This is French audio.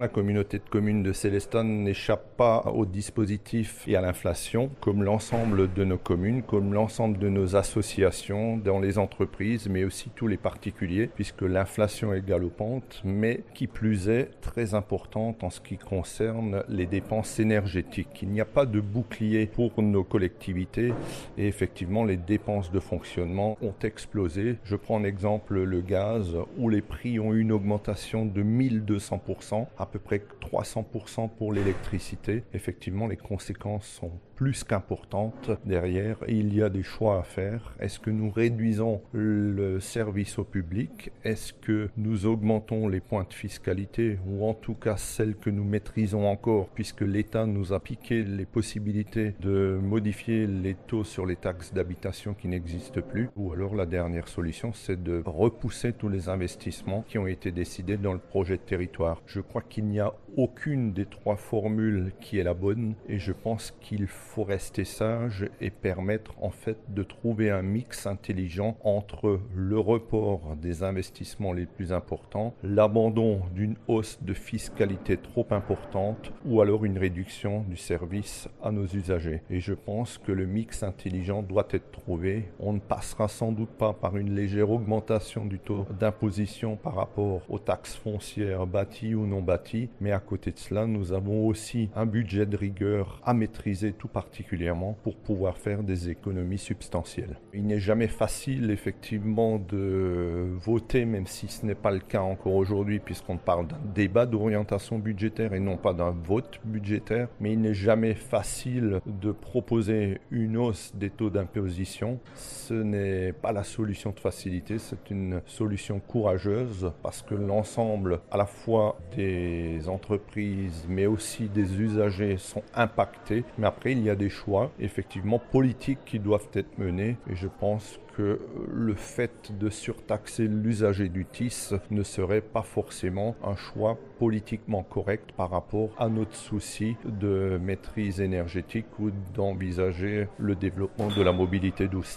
La communauté de communes de Célestin n'échappe pas au dispositif et à l'inflation, comme l'ensemble de nos communes, comme l'ensemble de nos associations, dans les entreprises, mais aussi tous les particuliers, puisque l'inflation est galopante, mais qui plus est très importante en ce qui concerne les dépenses énergétiques. Il n'y a pas de bouclier pour nos collectivités et effectivement les dépenses de fonctionnement ont explosé. Je prends en exemple le gaz où les prix ont eu une augmentation de 1200% à peu près 300% pour l'électricité. Effectivement, les conséquences sont plus qu'importantes derrière. il y a des choix à faire. Est-ce que nous réduisons le service au public? Est-ce que nous augmentons les points de fiscalité? Ou en tout cas celles que nous maîtrisons encore puisque l'État nous a piqué les possibilités de modifier les taux sur les taxes d'habitation qui n'existent plus Ou alors la dernière solution, c'est de repousser tous les investissements qui ont été décidés dans le projet de territoire. Je crois qu'il n'y a aucune des trois formules qui est la bonne et je pense qu'il faut rester sage et permettre en fait de trouver un mix intelligent entre le report des investissements les plus importants, l'abandon d'une hausse de fiscalité trop importante ou alors une réduction du service à nos usagers. Et je pense que le mix intelligent doit être trouvé. On ne passera sans doute pas par une légère augmentation du taux d'imposition par rapport aux taxes foncières bâties ou non bâties mais à côté de cela, nous avons aussi un budget de rigueur à maîtriser tout particulièrement pour pouvoir faire des économies substantielles. Il n'est jamais facile effectivement de voter, même si ce n'est pas le cas encore aujourd'hui, puisqu'on parle d'un débat d'orientation budgétaire et non pas d'un vote budgétaire, mais il n'est jamais facile de proposer une hausse des taux d'imposition. Ce n'est pas la solution de facilité, c'est une solution courageuse parce que l'ensemble à la fois des entreprises, mais aussi des usagers sont impactés. Mais après, il y a des choix, effectivement, politiques qui doivent être menés. Et je pense que le fait de surtaxer l'usager du TIS ne serait pas forcément un choix politiquement correct par rapport à notre souci de maîtrise énergétique ou d'envisager le développement de la mobilité douce.